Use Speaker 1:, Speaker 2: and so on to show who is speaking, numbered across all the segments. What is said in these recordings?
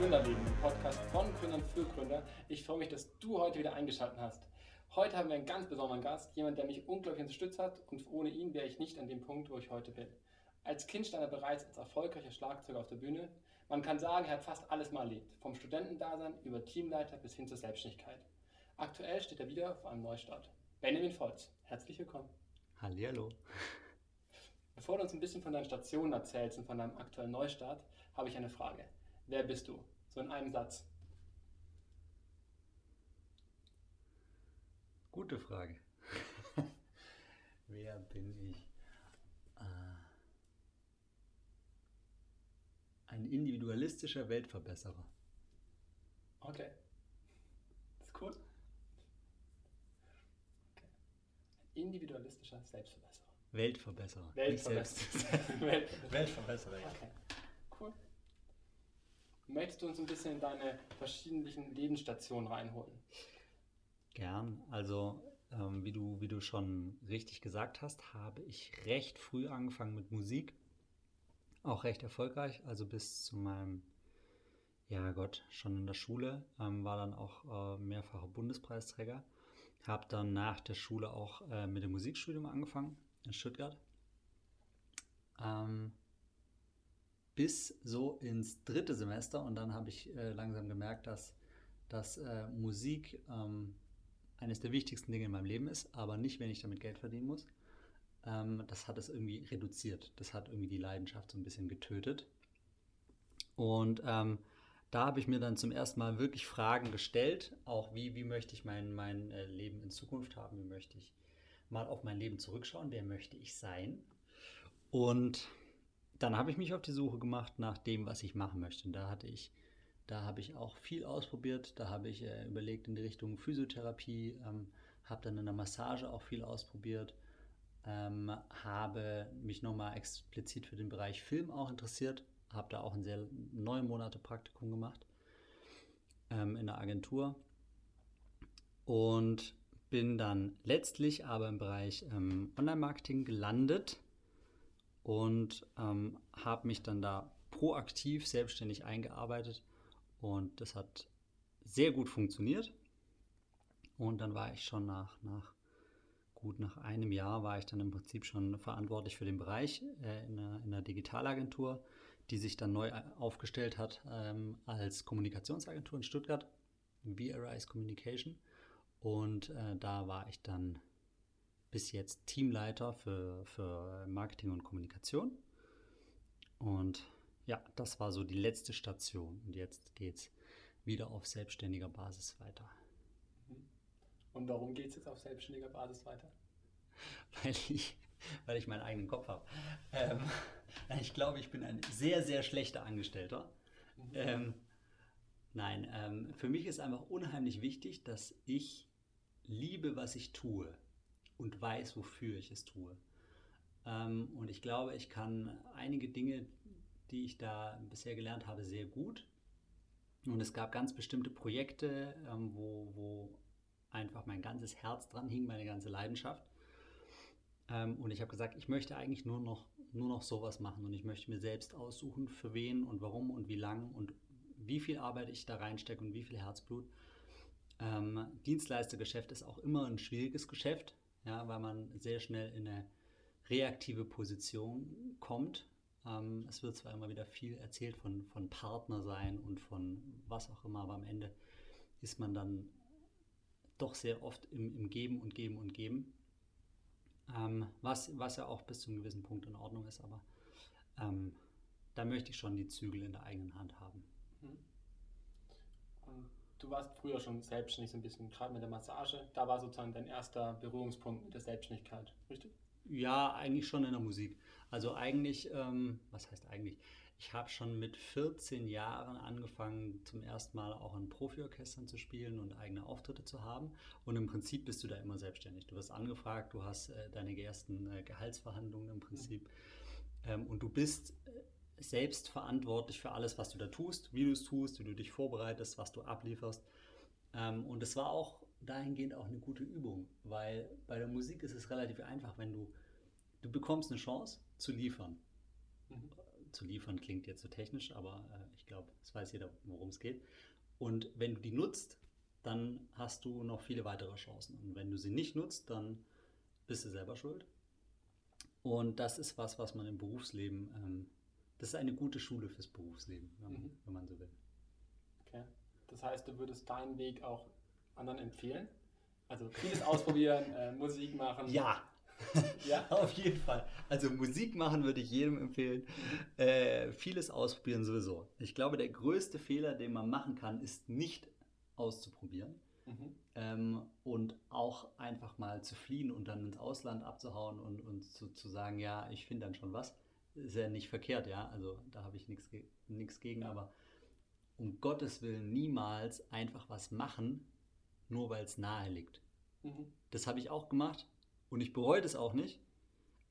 Speaker 1: Gründerleben, dem Podcast von Gründern für Gründer. Ich freue mich, dass du heute wieder eingeschaltet hast. Heute haben wir einen ganz besonderen Gast, jemand, der mich unglaublich unterstützt hat und ohne ihn wäre ich nicht an dem Punkt, wo ich heute bin. Als Kind stand er bereits als erfolgreicher Schlagzeuger auf der Bühne. Man kann sagen, er hat fast alles mal erlebt, vom Studentendasein über Teamleiter bis hin zur Selbstständigkeit. Aktuell steht er wieder vor einem Neustart. Benjamin Volz, herzlich willkommen.
Speaker 2: Hallihallo.
Speaker 1: Bevor du uns ein bisschen von deinen Stationen erzählst und von deinem aktuellen Neustart, habe ich eine Frage. Wer bist du? So in einem Satz.
Speaker 2: Gute Frage. Wer bin ich? Äh, ein individualistischer Weltverbesserer.
Speaker 1: Okay. Das ist cool. Okay. Ein individualistischer Selbstverbesserer.
Speaker 2: Weltverbesserer.
Speaker 1: Weltverbesserer.
Speaker 2: Weltverbesserer. Weltverbesserer. Ja.
Speaker 1: Okay. Cool. Möchtest du uns ein bisschen in deine verschiedenen Lebensstationen reinholen?
Speaker 2: Gern. Also, ähm, wie, du, wie du schon richtig gesagt hast, habe ich recht früh angefangen mit Musik. Auch recht erfolgreich. Also bis zu meinem, ja Gott, schon in der Schule. Ähm, war dann auch äh, mehrfacher Bundespreisträger. Habe dann nach der Schule auch äh, mit dem Musikstudium angefangen in Stuttgart. Ähm, bis so ins dritte Semester und dann habe ich äh, langsam gemerkt, dass, dass äh, Musik ähm, eines der wichtigsten Dinge in meinem Leben ist, aber nicht, wenn ich damit Geld verdienen muss. Ähm, das hat es irgendwie reduziert. Das hat irgendwie die Leidenschaft so ein bisschen getötet. Und ähm, da habe ich mir dann zum ersten Mal wirklich Fragen gestellt, auch wie, wie möchte ich mein, mein äh, Leben in Zukunft haben, wie möchte ich mal auf mein Leben zurückschauen, wer möchte ich sein. Und dann habe ich mich auf die Suche gemacht nach dem, was ich machen möchte. Und da hatte ich, da habe ich auch viel ausprobiert. Da habe ich äh, überlegt in die Richtung Physiotherapie, ähm, habe dann in der Massage auch viel ausprobiert, ähm, habe mich nochmal explizit für den Bereich Film auch interessiert, habe da auch ein sehr neun Monate Praktikum gemacht ähm, in der Agentur und bin dann letztlich aber im Bereich ähm, Online-Marketing gelandet und ähm, habe mich dann da proaktiv selbstständig eingearbeitet und das hat sehr gut funktioniert. Und dann war ich schon nach, nach gut nach einem Jahr war ich dann im Prinzip schon verantwortlich für den Bereich äh, in, einer, in, einer, Digitalagentur, die sich dann neu aufgestellt hat ähm, als Kommunikationsagentur in Stuttgart, VRIs Communication. Und äh, da war ich dann bis jetzt Teamleiter für, für Marketing und Kommunikation. Und ja, das war so die letzte Station. Und jetzt geht es wieder auf selbstständiger Basis weiter.
Speaker 1: Und warum geht es jetzt auf selbstständiger Basis weiter?
Speaker 2: Weil ich, weil ich meinen eigenen Kopf habe. Ähm, ich glaube, ich bin ein sehr, sehr schlechter Angestellter. Mhm. Ähm, nein, ähm, für mich ist einfach unheimlich wichtig, dass ich liebe, was ich tue und weiß, wofür ich es tue. Ähm, und ich glaube, ich kann einige Dinge, die ich da bisher gelernt habe, sehr gut. Und es gab ganz bestimmte Projekte, ähm, wo, wo einfach mein ganzes Herz dran hing, meine ganze Leidenschaft. Ähm, und ich habe gesagt, ich möchte eigentlich nur noch, nur noch sowas machen und ich möchte mir selbst aussuchen, für wen und warum und wie lang und wie viel Arbeit ich da reinstecke und wie viel Herzblut. Ähm, Dienstleistergeschäft ist auch immer ein schwieriges Geschäft ja, weil man sehr schnell in eine reaktive Position kommt. Ähm, es wird zwar immer wieder viel erzählt von, von Partner sein und von was auch immer, aber am Ende ist man dann doch sehr oft im, im Geben und Geben und Geben. Ähm, was, was ja auch bis zu einem gewissen Punkt in Ordnung ist, aber ähm, da möchte ich schon die Zügel in der eigenen Hand haben.
Speaker 1: Du warst früher schon selbstständig so ein bisschen, gerade mit der Massage. Da war sozusagen dein erster Berührungspunkt mit der Selbstständigkeit, richtig?
Speaker 2: Ja, eigentlich schon in der Musik. Also eigentlich, ähm, was heißt eigentlich? Ich habe schon mit 14 Jahren angefangen, zum ersten Mal auch in Profiorchestern zu spielen und eigene Auftritte zu haben. Und im Prinzip bist du da immer selbstständig. Du wirst angefragt, du hast äh, deine ersten äh, Gehaltsverhandlungen im Prinzip. Mhm. Ähm, und du bist selbst verantwortlich für alles, was du da tust, wie du es tust, wie du dich vorbereitest, was du ablieferst. Ähm, und es war auch dahingehend auch eine gute Übung, weil bei der Musik ist es relativ einfach, wenn du, du bekommst eine Chance zu liefern. Mhm. zu liefern klingt jetzt so technisch, aber äh, ich glaube, es weiß jeder, worum es geht. Und wenn du die nutzt, dann hast du noch viele weitere Chancen. Und wenn du sie nicht nutzt, dann bist du selber schuld. Und das ist was, was man im Berufsleben, ähm, das ist eine gute Schule fürs Berufsleben, wenn, man, mhm. wenn man so will.
Speaker 1: Okay. Das heißt, du würdest deinen Weg auch anderen empfehlen? Also vieles ausprobieren, äh, Musik machen.
Speaker 2: Ja. ja, auf jeden Fall. Also Musik machen würde ich jedem empfehlen. Mhm. Äh, vieles ausprobieren sowieso. Ich glaube, der größte Fehler, den man machen kann, ist nicht auszuprobieren. Mhm. Ähm, und auch einfach mal zu fliehen und dann ins Ausland abzuhauen und, und zu, zu sagen, ja, ich finde dann schon was, ist ja nicht verkehrt, ja. Also da habe ich nichts gegen, ja. aber um Gottes Willen niemals einfach was machen, nur weil es nahe liegt. Mhm. Das habe ich auch gemacht und ich bereue das auch nicht.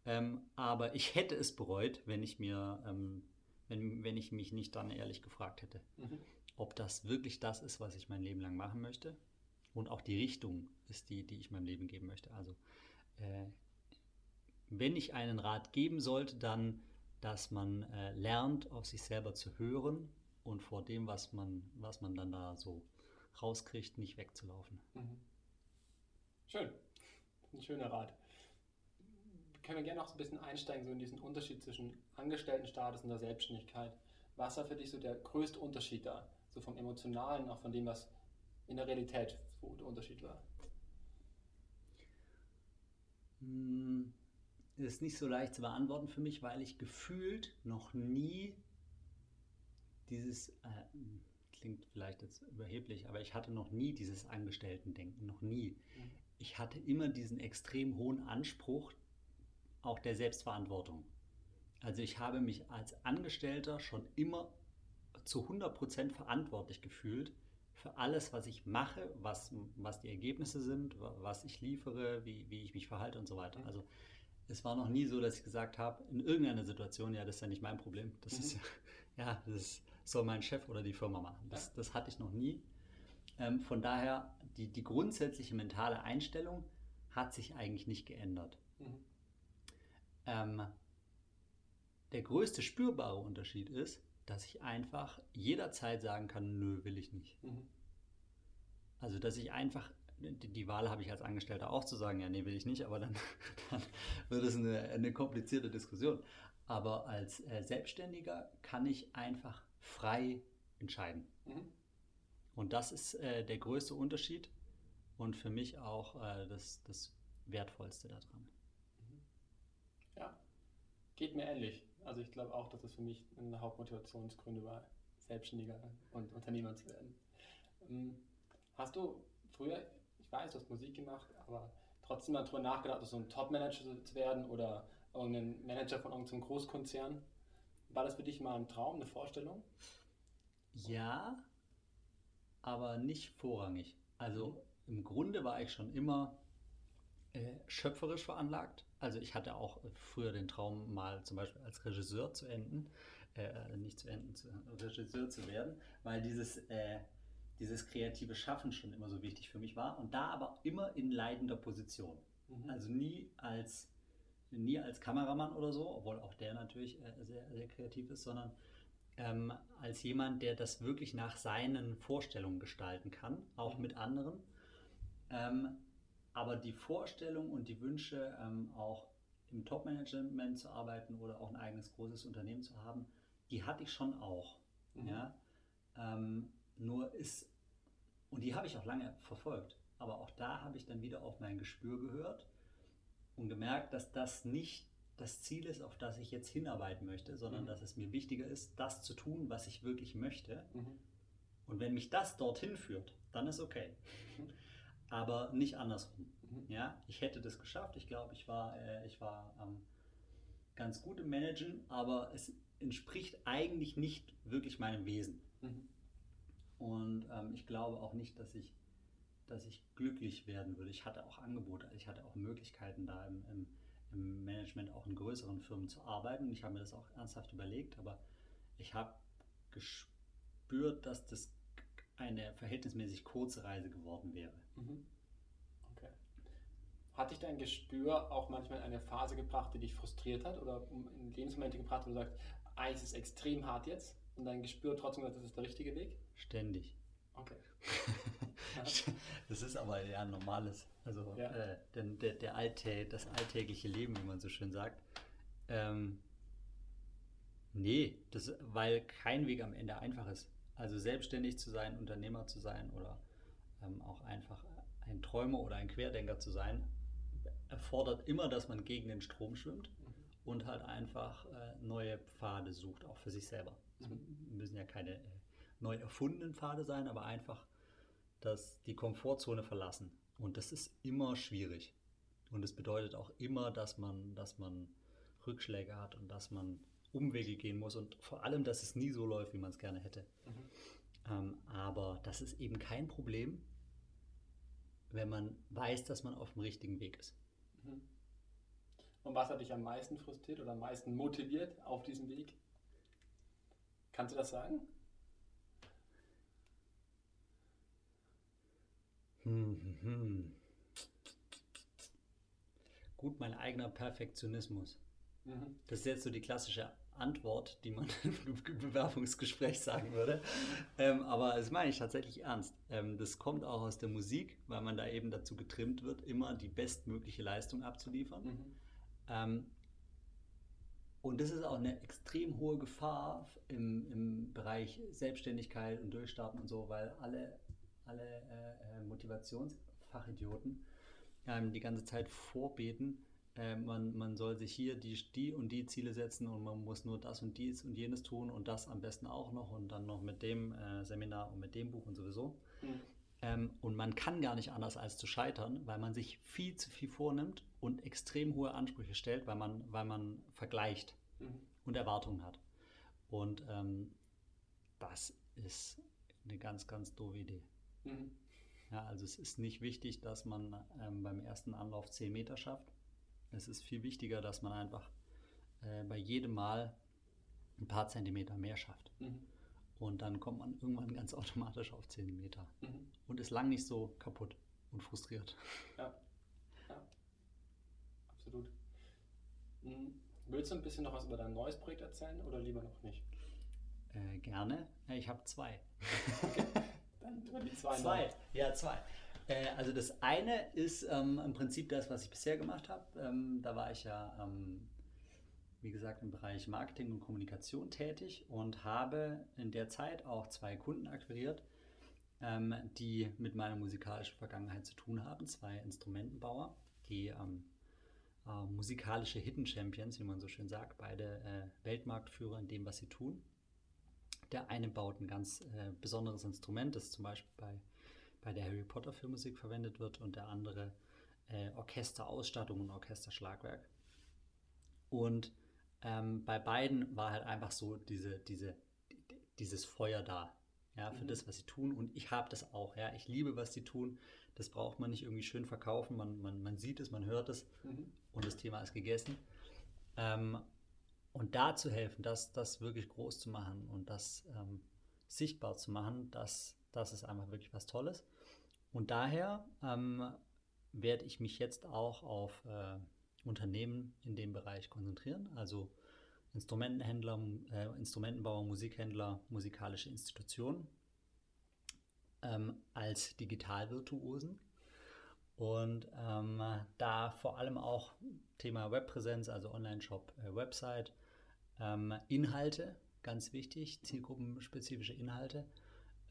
Speaker 2: Ähm, aber ich hätte es bereut, wenn ich mir, ähm, wenn, wenn ich mich nicht dann ehrlich gefragt hätte. Mhm ob das wirklich das ist, was ich mein Leben lang machen möchte und auch die Richtung ist die, die ich meinem Leben geben möchte. Also äh, wenn ich einen Rat geben sollte, dann, dass man äh, lernt, auf sich selber zu hören und vor dem, was man, was man dann da so rauskriegt, nicht wegzulaufen. Mhm.
Speaker 1: Schön. Ein schöner Rat. Können wir gerne noch so ein bisschen einsteigen, so in diesen Unterschied zwischen Angestelltenstatus und der Selbstständigkeit. Was war für dich so der größte Unterschied da? so vom Emotionalen, auch von dem, was in der Realität so der Unterschied war?
Speaker 2: Hm, ist nicht so leicht zu beantworten für mich, weil ich gefühlt noch nie dieses, äh, klingt vielleicht jetzt überheblich, aber ich hatte noch nie dieses Angestellten-Denken, noch nie. Mhm. Ich hatte immer diesen extrem hohen Anspruch auch der Selbstverantwortung. Also ich habe mich als Angestellter schon immer zu 100% verantwortlich gefühlt für alles, was ich mache, was, was die Ergebnisse sind, was ich liefere, wie, wie ich mich verhalte und so weiter. Also es war noch nie so, dass ich gesagt habe, in irgendeiner Situation, ja, das ist ja nicht mein Problem. Das mhm. ist ja, ja, das soll mein Chef oder die Firma machen. Das, das hatte ich noch nie. Ähm, von daher, die, die grundsätzliche mentale Einstellung hat sich eigentlich nicht geändert. Mhm. Ähm, der größte spürbare Unterschied ist, dass ich einfach jederzeit sagen kann, nö, will ich nicht. Mhm. Also, dass ich einfach, die Wahl habe ich als Angestellter auch zu sagen, ja, nee, will ich nicht, aber dann, dann wird es eine, eine komplizierte Diskussion. Aber als äh, Selbstständiger kann ich einfach frei entscheiden. Mhm. Und das ist äh, der größte Unterschied und für mich auch äh, das, das Wertvollste daran. Mhm.
Speaker 1: Ja, geht mir ähnlich. Also ich glaube auch, dass es für mich eine Hauptmotivationsgründe war, Selbstständiger und Unternehmer zu werden. Ähm, hast du früher, ich weiß, du hast Musik gemacht, aber trotzdem mal darüber nachgedacht, so ein Top-Manager zu werden oder irgendein Manager von irgendeinem Großkonzern? War das für dich mal ein Traum, eine Vorstellung?
Speaker 2: Ja, aber nicht vorrangig. Also mhm. im Grunde war ich schon immer äh, schöpferisch veranlagt. Also ich hatte auch früher den Traum, mal zum Beispiel als Regisseur zu enden, äh, nicht zu enden, zu, Regisseur zu werden, weil dieses, äh, dieses kreative Schaffen schon immer so wichtig für mich war und da aber immer in leidender Position. Mhm. Also nie als, nie als Kameramann oder so, obwohl auch der natürlich äh, sehr, sehr kreativ ist, sondern ähm, als jemand, der das wirklich nach seinen Vorstellungen gestalten kann, auch mhm. mit anderen. Ähm, aber die Vorstellung und die Wünsche, ähm, auch im Top-Management zu arbeiten oder auch ein eigenes großes Unternehmen zu haben, die hatte ich schon auch. Mhm. Ja? Ähm, nur ist, und die habe ich auch lange verfolgt, aber auch da habe ich dann wieder auf mein Gespür gehört und gemerkt, dass das nicht das Ziel ist, auf das ich jetzt hinarbeiten möchte, sondern mhm. dass es mir wichtiger ist, das zu tun, was ich wirklich möchte. Mhm. Und wenn mich das dorthin führt, dann ist okay. Mhm aber nicht andersrum. Mhm. Ja, ich hätte das geschafft. Ich glaube, ich war, äh, ich war ähm, ganz gut im Managen, aber es entspricht eigentlich nicht wirklich meinem Wesen. Und ähm, ich glaube auch nicht, dass ich, dass ich glücklich werden würde. Ich hatte auch Angebote, ich hatte auch Möglichkeiten da im, im, im Management auch in größeren Firmen zu arbeiten. Ich habe mir das auch ernsthaft überlegt, aber ich habe gespürt, dass das eine verhältnismäßig kurze Reise geworden wäre. Mhm.
Speaker 1: Okay. Hat dich dein Gespür auch manchmal in eine Phase gebracht, die dich frustriert hat oder in Lebensmomente gebracht, wo du sagst, eigentlich ist extrem hart jetzt und dein Gespür trotzdem, das ist der richtige Weg?
Speaker 2: Ständig.
Speaker 1: Okay.
Speaker 2: das ist aber ja ein normales, also
Speaker 1: Ja.
Speaker 2: äh, der, der Alltä das alltägliche Leben, wie man so schön sagt. Ähm, nee, das, weil kein Weg am Ende einfach ist. Also selbstständig zu sein, Unternehmer zu sein oder ähm, auch einfach ein Träumer oder ein Querdenker zu sein, erfordert immer, dass man gegen den Strom schwimmt und halt einfach äh, neue Pfade sucht, auch für sich selber. Es
Speaker 1: Mhm.
Speaker 2: müssen ja keine äh, neu erfundenen Pfade sein, aber einfach das, die Komfortzone verlassen. Und das ist immer schwierig. Und es bedeutet auch immer, dass man, dass man Rückschläge hat und dass man Umwege gehen muss und vor allem, dass es nie so läuft, wie man es gerne hätte.
Speaker 1: Mhm.
Speaker 2: Ähm, aber das ist eben kein Problem, wenn man weiß, dass man auf dem richtigen Weg ist.
Speaker 1: Mhm. Und was hat dich am meisten frustriert oder am meisten motiviert auf diesem Weg? Kannst du das sagen?
Speaker 2: Hm, hm, hm. Gut, mein eigener Perfektionismus.
Speaker 1: Mhm.
Speaker 2: Das ist jetzt so die klassische Antwort, die man im Bewerbungsgespräch sagen würde. Ähm, aber das meine ich tatsächlich ernst. Ähm, das kommt auch aus der Musik, weil man da eben dazu getrimmt wird, immer die bestmögliche Leistung abzuliefern.
Speaker 1: Mhm.
Speaker 2: Ähm, und das ist auch eine extrem hohe Gefahr im, im Bereich Selbstständigkeit und Durchstarten und so, weil alle, alle äh, äh, Motivationsfachidioten ähm, die ganze Zeit vorbeten, äh, man, man soll sich hier die, die und die Ziele setzen und man muss nur das und dies und jenes tun und das am besten auch noch und dann noch mit dem äh, Seminar und mit dem Buch und sowieso.
Speaker 1: Mhm.
Speaker 2: Ähm, und man kann gar nicht anders als zu scheitern, weil man sich viel zu viel vornimmt und extrem hohe Ansprüche stellt, weil man, weil man vergleicht
Speaker 1: Mhm.
Speaker 2: und Erwartungen hat. Und ähm, das ist eine ganz, ganz doofe Idee.
Speaker 1: Mhm.
Speaker 2: Ja, also es ist nicht wichtig, dass man ähm, beim ersten Anlauf 10 Meter schafft. Es ist viel wichtiger, dass man einfach äh, bei jedem Mal ein paar Zentimeter mehr schafft.
Speaker 1: Mhm.
Speaker 2: Und dann kommt man irgendwann ganz automatisch auf 10 Meter
Speaker 1: Mhm.
Speaker 2: und ist lang nicht so kaputt und frustriert.
Speaker 1: Ja. ja. Absolut. Mhm. Willst du ein bisschen noch was über dein neues Projekt erzählen oder lieber noch nicht?
Speaker 2: Äh, gerne. Ja, Ich habe zwei.
Speaker 1: Dann über die zwei.
Speaker 2: Zwei, ja, zwei. Äh, also das eine ist ähm, im Prinzip das, was ich bisher gemacht habe. Ähm, da war ich ja, ähm, wie gesagt, im Bereich Marketing und Kommunikation tätig und habe in der Zeit auch zwei Kunden akquiriert, ähm, die mit meiner musikalischen Vergangenheit zu tun haben. Zwei Instrumentenbauer, die ähm, äh, musikalische Hidden Champions, wie man so schön sagt, beide äh, Weltmarktführer in dem, was sie tun. Der eine baut ein ganz äh, besonderes Instrument, das zum Beispiel bei, bei der Harry Potter Filmmusik verwendet wird, und der andere äh, Orchesterausstattung und Orchesterschlagwerk. Und ähm, bei beiden war halt einfach so diese, diese, die- dieses Feuer da, ja, für
Speaker 1: Mhm.
Speaker 2: das, was sie tun. Und ich habe das auch, ja. Ich liebe, was sie tun. Das braucht man nicht irgendwie schön verkaufen. Man, man, man sieht es, man hört es
Speaker 1: Mhm.
Speaker 2: und das Thema ist gegessen. Ähm, und da zu helfen, das, das wirklich groß zu machen und das ähm, sichtbar zu machen, das, das ist einfach wirklich was Tolles. Und daher ähm, werde ich mich jetzt auch auf äh, Unternehmen in dem Bereich konzentrieren, also Instrumentenhändler, äh, Instrumentenbauer, Musikhändler, musikalische Institutionen ähm, als Digitalvirtuosen. Und ähm, da vor allem auch Thema Webpräsenz, also Online-Shop, äh, Website, ähm, Inhalte, ganz wichtig, zielgruppenspezifische Inhalte,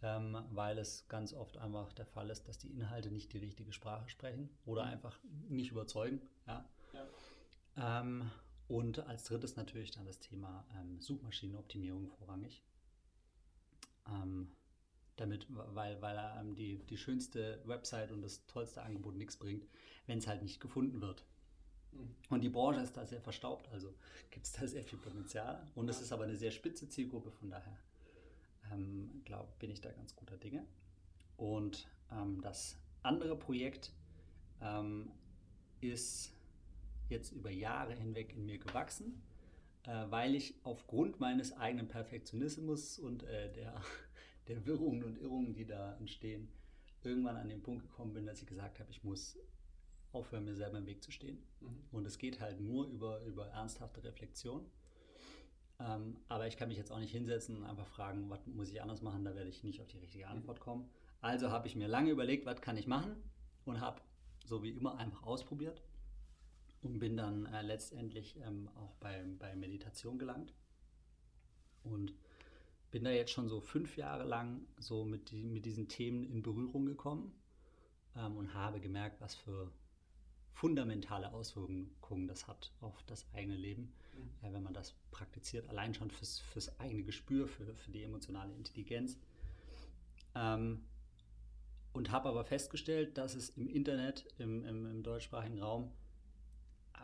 Speaker 2: ähm, weil es ganz oft einfach der Fall ist, dass die Inhalte nicht die richtige Sprache sprechen oder
Speaker 1: Mhm.
Speaker 2: einfach nicht überzeugen. Ja.
Speaker 1: Ja.
Speaker 2: Ähm, und als drittes natürlich dann das Thema ähm, Suchmaschinenoptimierung vorrangig. Ähm, damit, weil, weil ähm, die, die schönste Website und das tollste Angebot nichts bringt, wenn es halt nicht gefunden wird.
Speaker 1: Mhm.
Speaker 2: Und die Branche ist da sehr verstaubt, also gibt es da sehr viel Potenzial. Und es ist aber eine sehr spitze Zielgruppe, von daher ähm, glaube bin ich da ganz guter Dinge. Und ähm, das andere Projekt ähm, ist jetzt über Jahre hinweg in mir gewachsen, äh, weil ich aufgrund meines eigenen Perfektionismus und äh, der, der Wirrungen und Irrungen, die da entstehen, irgendwann an den Punkt gekommen bin, dass ich gesagt habe, ich muss aufhören, mir selber im Weg zu stehen.
Speaker 1: Mhm.
Speaker 2: Und es geht halt nur über, über ernsthafte Reflexion. Ähm, aber ich kann mich jetzt auch nicht hinsetzen und einfach fragen, was muss ich anders machen, da werde ich nicht auf die richtige Antwort kommen. Also habe ich mir lange überlegt, was kann ich machen und habe so wie immer einfach ausprobiert und bin dann äh, letztendlich ähm, auch bei, bei Meditation gelangt und bin da jetzt schon so fünf Jahre lang so mit, die, mit diesen Themen in Berührung gekommen ähm, und habe gemerkt, was für fundamentale Auswirkungen das hat auf das eigene Leben, mhm. äh, wenn man das praktiziert, allein schon fürs, fürs eigene Gespür, für, für die emotionale Intelligenz. Ähm, und habe aber festgestellt, dass es im Internet, im, im, im, deutschsprachigen Raum,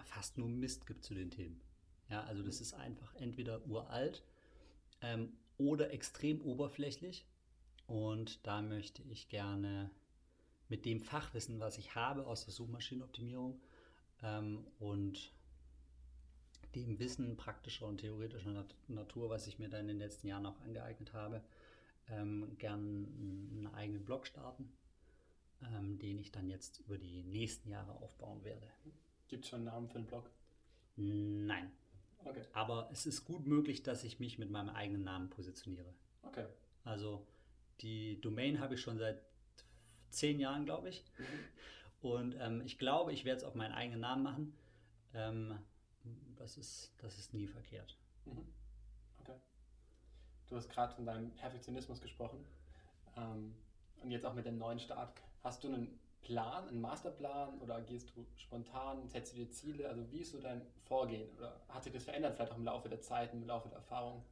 Speaker 2: fast nur Mist gibt zu den Themen. Ja, also das ist einfach entweder uralt ähm, oder extrem oberflächlich. Und da möchte ich gerne mit dem Fachwissen, was ich habe aus der Suchmaschinenoptimierung ähm, und dem Wissen praktischer und theoretischer Nat Natur, was ich mir da in den letzten Jahren auch angeeignet habe, ähm, gern einen eigenen Blog starten, ähm, den ich dann jetzt über die nächsten Jahre aufbauen werde.
Speaker 1: Gibt es schon einen Namen für den Blog?
Speaker 2: Nein. Okay. Aber es ist gut möglich, dass ich mich mit meinem eigenen Namen positioniere.
Speaker 1: Okay.
Speaker 2: Also die Domain habe ich schon seit zehn Jahren, glaube ich. Mhm. Und ähm, ich glaube, ich werde es auf meinen eigenen Namen machen. Ähm, das, ist, das ist nie verkehrt.
Speaker 1: Mhm. Okay. Du hast gerade von deinem Perfektionismus gesprochen. Ähm, und jetzt auch mit dem neuen Start. Hast du einen Plan, einen Masterplan oder gehst du spontan, setzt du dir Ziele? Also wie ist so dein Vorgehen? Oder hat sich das verändert vielleicht auch im Laufe der Zeit, im Laufe der Erfahrung?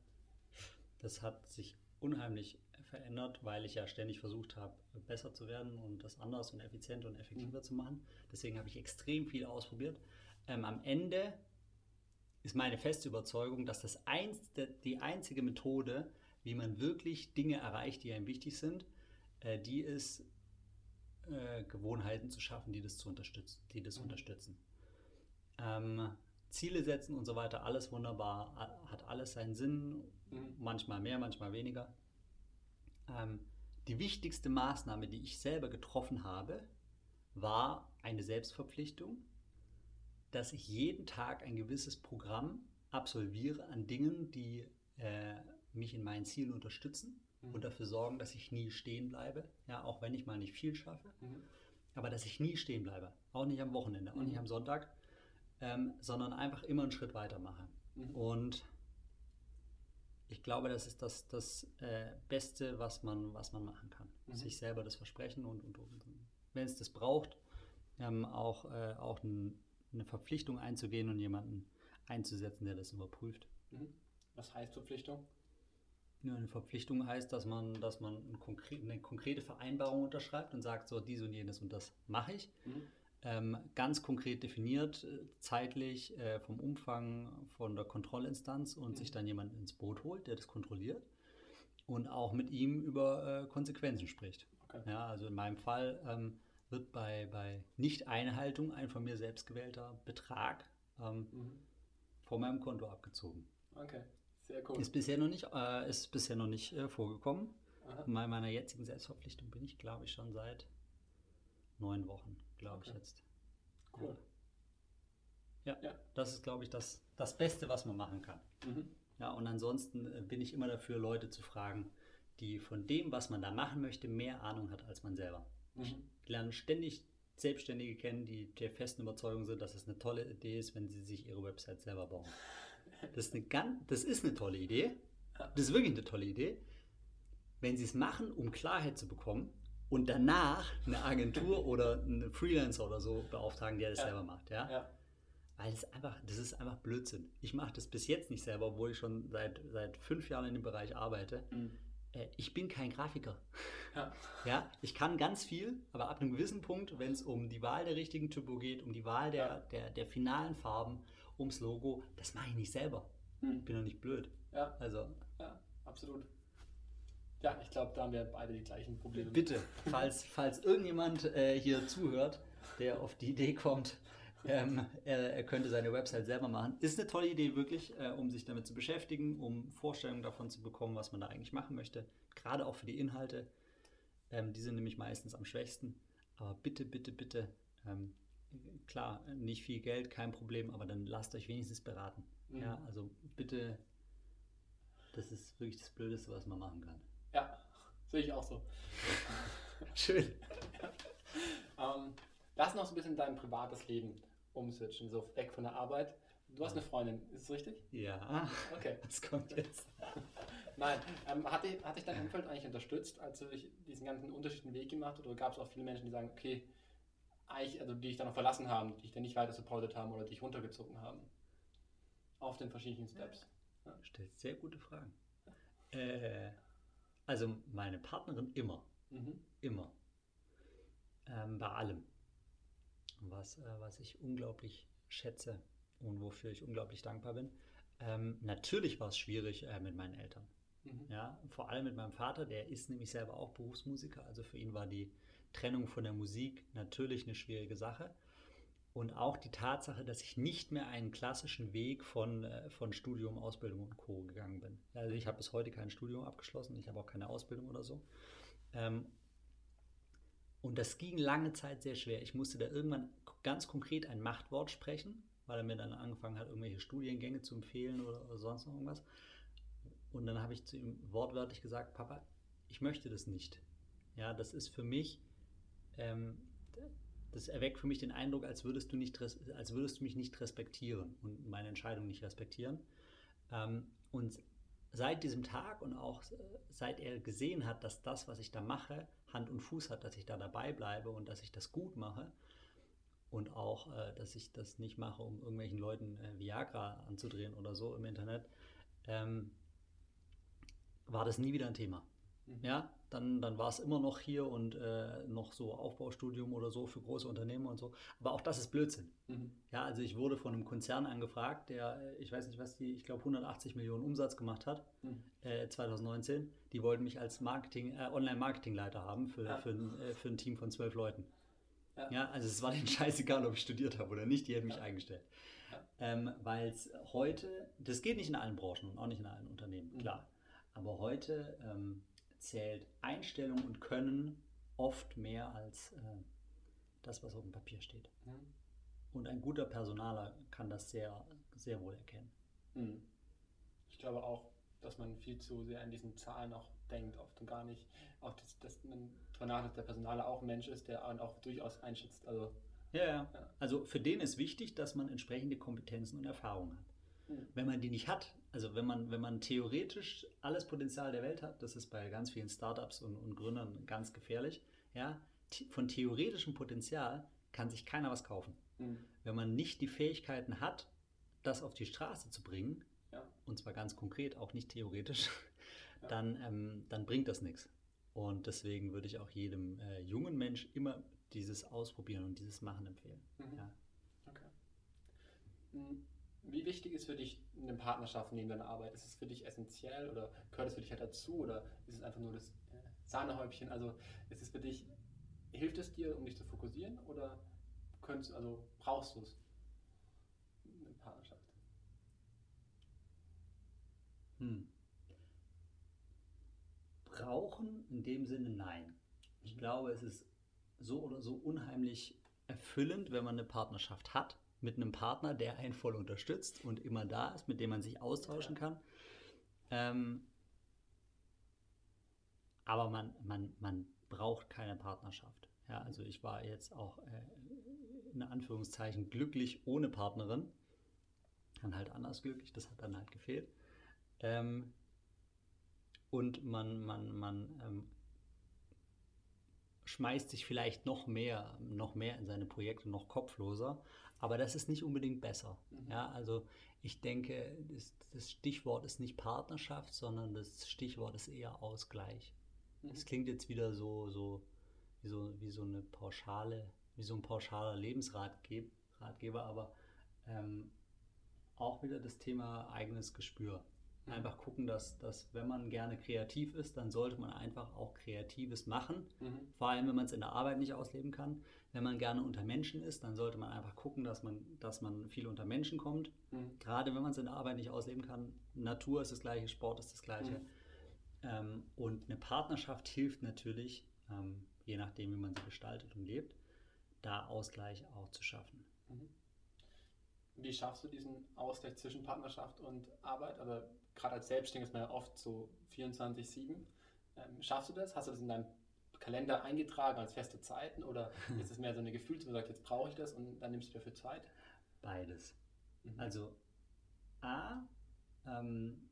Speaker 2: Das hat sich unheimlich verändert, weil ich ja ständig versucht habe, besser zu werden und das anders und effizienter und effektiver mhm. zu machen. Deswegen habe ich extrem viel ausprobiert. Ähm, am Ende ist meine feste Überzeugung, dass das einz, die einzige Methode, wie man wirklich Dinge erreicht, die einem wichtig sind, äh, die ist, äh, Gewohnheiten zu schaffen, die das, zu unterstützen, die das mhm. unterstützen. Ähm, Ziele setzen und so weiter, alles wunderbar, hat alles seinen Sinn, mhm. manchmal mehr, manchmal weniger. Ähm, die wichtigste Maßnahme, die ich selber getroffen habe, war eine Selbstverpflichtung, dass ich jeden Tag ein gewisses Programm absolviere an Dingen, die äh, mich in meinen Zielen unterstützen mhm. und dafür sorgen, dass ich nie stehen bleibe. Ja, auch wenn ich mal nicht viel schaffe, mhm. aber dass ich nie stehen bleibe. Auch nicht am Wochenende, auch mhm. nicht am Sonntag, ähm, sondern einfach immer einen Schritt weiter mache. Mhm. Und ich glaube, das ist das, das äh, Beste, was man, was man machen kann. Mhm. Sich selber das versprechen und, und, und wenn es das braucht, ähm, auch, äh, auch ein, eine Verpflichtung einzugehen und jemanden einzusetzen, der das überprüft.
Speaker 1: Mhm. Was heißt Verpflichtung?
Speaker 2: Ja, eine Verpflichtung heißt, dass man, dass man ein konkre eine konkrete Vereinbarung unterschreibt und sagt, so dies und jenes und das mache ich. Mhm ähm, ganz konkret definiert, äh, zeitlich äh, vom Umfang von der Kontrollinstanz und mhm. sich dann jemanden ins Boot holt, der das kontrolliert und auch mit ihm über äh, Konsequenzen spricht. Okay. Ja, also in meinem Fall ähm, wird bei, bei Nicht-Einhaltung ein von mir selbst gewählter Betrag ähm, mhm. von meinem Konto abgezogen.
Speaker 1: Okay, sehr cool.
Speaker 2: Ist bisher noch nicht, äh, ist bisher noch nicht äh, vorgekommen. Aha. Bei meiner jetzigen Selbstverpflichtung bin ich, glaube ich, schon seit neun Wochen glaube okay. ich jetzt.
Speaker 1: Cool.
Speaker 2: Ja. ja, das ist, glaube ich, das, das Beste, was man machen kann. Mhm. Ja, und ansonsten äh, bin ich immer dafür, Leute zu fragen, die von dem, was man da machen möchte, mehr Ahnung hat als man selber. Mhm. Ich lerne ständig Selbstständige kennen, die der festen Überzeugung sind, dass es eine tolle Idee ist, wenn sie sich ihre Website selber bauen. Das ist eine, ganz, das ist eine tolle Idee. Das ist wirklich eine tolle Idee. Wenn sie es machen, um Klarheit zu bekommen, und danach eine Agentur oder einen Freelancer oder so beauftragen, der das ja. selber macht. Ja? ja? Weil es einfach, das ist einfach Blödsinn. Ich mache das bis jetzt nicht selber, obwohl ich schon seit, seit fünf Jahren in dem Bereich arbeite. Mhm. Äh, ich bin kein Grafiker. Ja. ja. Ich kann ganz viel, aber ab einem gewissen Punkt, wenn es um die Wahl der richtigen Typo geht, um die Wahl der, der, der finalen Farben, ums Logo, das mache ich nicht selber. Mhm. Ich bin doch nicht blöd.
Speaker 1: Ja. Also. Ja, absolut. Ja, ich glaube, da haben wir beide die gleichen Probleme.
Speaker 2: Bitte, falls, falls irgendjemand äh, hier zuhört, der auf die Idee kommt, ähm, er, er, könnte seine Website selber machen. Ist eine tolle Idee, wirklich, äh, um sich damit zu beschäftigen, um Vorstellungen davon zu bekommen, was man da eigentlich machen möchte. Gerade auch für die Inhalte. Ähm, die sind nämlich meistens am schwächsten. Aber bitte, bitte, bitte, ähm, klar, nicht viel Geld, kein Problem, aber dann lasst euch wenigstens beraten. Mhm. Ja, also bitte Das ist wirklich das Blödeste, was man machen kann.
Speaker 1: Ja, sehe ich auch so.
Speaker 2: Schön.
Speaker 1: Ähm, lass noch so ein bisschen dein privates Leben umswitchen, so weg von der Arbeit. Du hast eine Freundin, ist es richtig?
Speaker 2: Ja.
Speaker 1: Okay.
Speaker 2: Was kommt jetzt?
Speaker 1: Nein, ähm, hat, dich, hat dich dein Umfeld eigentlich unterstützt, als du dich diesen ganzen unterschiedlichen Weg gemacht hast? Oder gab es auch viele Menschen, die sagen, okay, eigentlich, also die dich dann noch verlassen haben, die dich dann nicht weiter supportet haben oder dich runtergezogen haben? Auf den verschiedenen Steps.
Speaker 2: Ja. Stellt sehr gute Fragen. Äh, also meine Partnerin immer.
Speaker 1: Mhm.
Speaker 2: Immer. Ähm, bei allem. Was, äh, was ich unglaublich schätze und wofür ich unglaublich dankbar bin. Ähm, natürlich war es schwierig äh, mit meinen Eltern.
Speaker 1: Mhm.
Speaker 2: Ja, vor allem mit meinem Vater, der ist nämlich selber auch Berufsmusiker. Also für ihn war die Trennung von der Musik natürlich eine schwierige Sache. Und auch die Tatsache, dass ich nicht mehr einen klassischen Weg von, äh, von Studium, Ausbildung und Co. gegangen bin. Also ich habe bis heute kein Studium abgeschlossen, ich habe auch keine Ausbildung oder so. Ähm, und das ging lange Zeit sehr schwer. Ich musste da irgendwann ganz konkret ein Machtwort sprechen, weil er mir dann angefangen hat, irgendwelche Studiengänge zu empfehlen oder, oder sonst noch irgendwas. Und dann habe ich zu ihm wortwörtlich gesagt, Papa, ich möchte das nicht. Ja, das ist für mich, ähm, das erweckt für mich den Eindruck, als würdest du, nicht, als würdest du mich nicht respektieren und meine Entscheidung nicht respektieren. Ähm, und seit diesem Tag und auch seit er gesehen hat, dass das, was ich da mache, Hand und Fuß hat, dass ich da dabei bleibe und dass ich das gut mache und auch, äh, dass ich das nicht mache, um irgendwelchen Leuten äh, Viagra anzudrehen oder so im Internet, ähm, war das nie wieder ein Thema. Mhm. Ja, dann, dann war es immer noch hier und äh, noch so Aufbaustudium oder so für große Unternehmen und so. Aber auch das ist Blödsinn. Mhm. Ja, also ich wurde von einem Konzern angefragt, der, äh, ich weiß nicht was die, ich glaube 180 Millionen Umsatz gemacht hat, mhm. äh, 2019. Die wollten mich als Marketing, äh, Online-Marketingleiter haben für, ja. für, ein, äh, für ein Team von zwölf Leuten. Ja. ja. also es war denen scheißegal, ob ich studiert habe oder nicht, die hätten mich ja. eingestellt. Ähm, Weil es heute, das geht nicht in allen Branchen und auch nicht in allen Unternehmen, mhm. klar. Aber heute ähm, zählt Einstellung und Können oft mehr als äh, das, was auf dem Papier steht. Mhm. Und ein guter Personaler kann das sehr, sehr wohl erkennen.
Speaker 1: Mhm. Ich glaube auch, dass man viel zu sehr an diesen Zahlen auch denkt, oft und gar nicht. Auch, dass, dass man darüber dass der Personaler auch ein Mensch ist, der auch durchaus einschätzt. Also,
Speaker 2: ja, ja, ja. Also für den ist wichtig, dass man entsprechende Kompetenzen und Erfahrungen hat. Mhm. Wenn man die nicht hat, also wenn man, wenn man theoretisch alles Potenzial der Welt hat, das ist bei ganz vielen Startups und, und Gründern ganz gefährlich, ja, von theoretischem Potenzial kann sich keiner was kaufen. Mhm. Wenn man nicht die Fähigkeiten hat, das auf die Straße zu bringen, ja. und zwar ganz konkret, auch nicht theoretisch, ja. dann, ähm, dann bringt das nichts. Und deswegen würde ich auch jedem äh, jungen Mensch immer dieses Ausprobieren und dieses Machen empfehlen. Mhm. Ja.
Speaker 1: Okay. Mhm. Wie wichtig ist für dich eine Partnerschaft neben deiner Arbeit? Ist es für dich essentiell oder gehört es für dich halt dazu oder ist es einfach nur das äh, Sahnehäubchen? Also ist es für dich, hilft es dir, um dich zu fokussieren oder könntest, also brauchst du es? Eine Partnerschaft.
Speaker 2: Hm. Brauchen in dem Sinne nein. Ich mhm. glaube, es ist so oder so unheimlich erfüllend, wenn man eine Partnerschaft hat mit einem Partner, der einen voll unterstützt und immer da ist, mit dem man sich austauschen kann. Ähm, aber man, man, man braucht keine Partnerschaft. Ja, also ich war jetzt auch äh, in Anführungszeichen glücklich ohne Partnerin. Dann halt anders glücklich, das hat dann halt gefehlt. Ähm, und man, man, man ähm, schmeißt sich vielleicht noch mehr, noch mehr in seine Projekte, noch kopfloser. Aber das ist nicht unbedingt besser. Mhm. Ja, also ich denke, das, das, Stichwort ist nicht Partnerschaft, sondern das Stichwort ist eher Ausgleich. Mhm. Das klingt jetzt wieder so, so, wie so, wie so eine pauschale, wie so ein pauschaler Lebensratgeber, aber ähm, auch wieder das Thema eigenes Gespür. Einfach gucken, dass, dass wenn man gerne kreativ ist, dann sollte man einfach auch Kreatives machen. Mhm. Vor allem, wenn man es in der Arbeit nicht ausleben kann. Wenn man gerne unter Menschen ist, dann sollte man einfach gucken, dass man, dass man viel unter Menschen kommt. Mhm. Gerade wenn man es in der Arbeit nicht ausleben kann. Natur ist das gleiche, Sport ist das gleiche. Mhm. Ähm, und eine Partnerschaft hilft natürlich, ähm, je nachdem, wie man sie gestaltet und lebt, da Ausgleich auch zu schaffen.
Speaker 1: Mhm. Wie schaffst du diesen Ausgleich zwischen Partnerschaft und Arbeit? Also gerade als Selbstständiger ist man ja oft so 24-7. Ähm, schaffst du das? Hast du das in deinem Kalender eingetragen als feste Zeiten oder ist es mehr so eine Gefühl, man sagt, jetzt brauche ich das und dann nimmst du dafür Zeit?
Speaker 2: Beides. Mhm. Also A, ähm,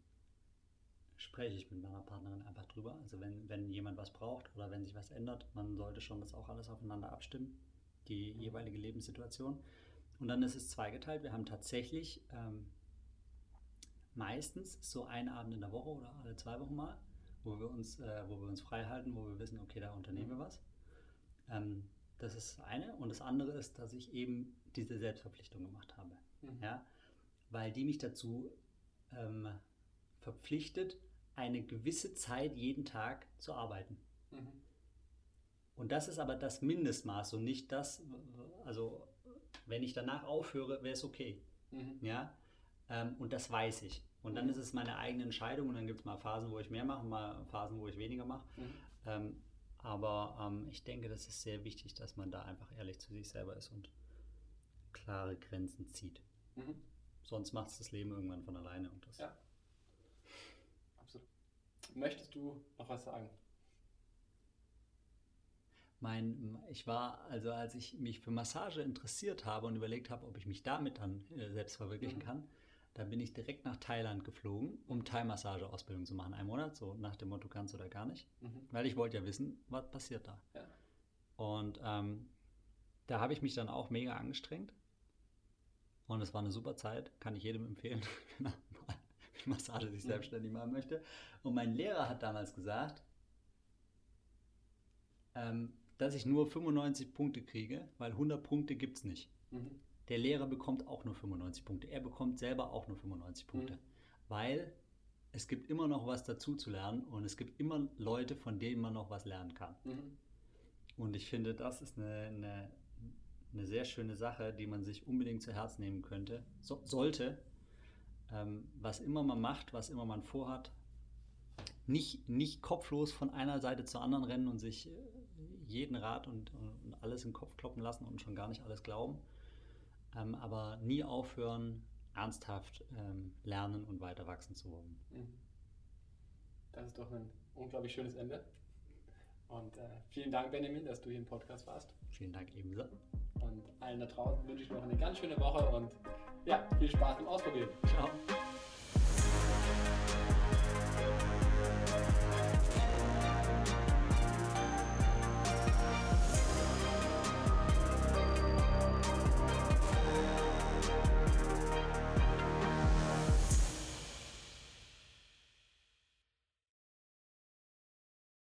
Speaker 2: spreche ich mit meiner Partnerin einfach drüber. Also wenn, wenn jemand was braucht oder wenn sich was ändert, man sollte schon das auch alles aufeinander abstimmen, die mhm. jeweilige Lebenssituation. Und dann ist es zweigeteilt. Wir haben tatsächlich ähm, meistens so einen Abend in der Woche oder alle zwei Wochen mal, wo wir uns, äh, wo wir uns frei halten, wo wir wissen, okay, da unternehmen wir mhm. was. Ähm, das ist das eine. Und das andere ist, dass ich eben diese Selbstverpflichtung gemacht habe. Mhm. Ja? Weil die mich dazu ähm, verpflichtet, eine gewisse Zeit jeden Tag zu arbeiten. Mhm. Und das ist aber das Mindestmaß und nicht das, also wenn ich danach aufhöre, wäre es okay. Mhm. Ja? Ähm, und das weiß ich. Und dann mhm. ist es meine eigene Entscheidung und dann gibt es mal Phasen, wo ich mehr mache, mal Phasen, wo ich weniger mache. Mhm. Ähm, aber ähm, ich denke, das ist sehr wichtig, dass man da einfach ehrlich zu sich selber ist und klare Grenzen zieht. Mhm. Sonst macht es das Leben irgendwann von alleine. Und das
Speaker 1: ja. Absolut. Möchtest du noch was sagen?
Speaker 2: Mein, ich war, also als ich mich für Massage interessiert habe und überlegt habe, ob ich mich damit dann äh, selbst verwirklichen mhm. kann, da bin ich direkt nach Thailand geflogen, um Thai-Massage-Ausbildung zu machen. Einen Monat, so nach dem Motto ganz oder gar nicht. Mhm. Weil ich wollte ja wissen, was passiert da. Ja. Und ähm, da habe ich mich dann auch mega angestrengt. Und es war eine super Zeit, kann ich jedem empfehlen, wenn er mal mit Massage sich mhm. selbstständig machen möchte. Und mein Lehrer hat damals gesagt, ähm, dass ich nur 95 Punkte kriege, weil 100 Punkte gibt es nicht. Mhm. Der Lehrer bekommt auch nur 95 Punkte. Er bekommt selber auch nur 95 Punkte. Mhm. Weil es gibt immer noch was dazu zu lernen und es gibt immer Leute, von denen man noch was lernen kann. Mhm. Und ich finde, das ist eine, eine, eine, sehr schöne Sache, die man sich unbedingt zu Herzen nehmen könnte, so, sollte. Ähm, was immer man macht, was immer man vorhat, nicht, nicht kopflos von einer Seite zur anderen rennen und sich äh, jeden Rat und, und alles im Kopf kloppen lassen und schon gar nicht alles glauben, ähm, aber nie aufhören, ernsthaft ähm, lernen und weiter wachsen zu wollen.
Speaker 1: Das ist doch ein unglaublich schönes Ende. Und äh, vielen Dank, Benjamin, dass du hier im Podcast warst.
Speaker 2: Vielen Dank ebenso.
Speaker 1: Und allen da draußen wünsche ich noch eine ganz schöne Woche und ja, viel Spaß beim Ausprobieren. Ciao.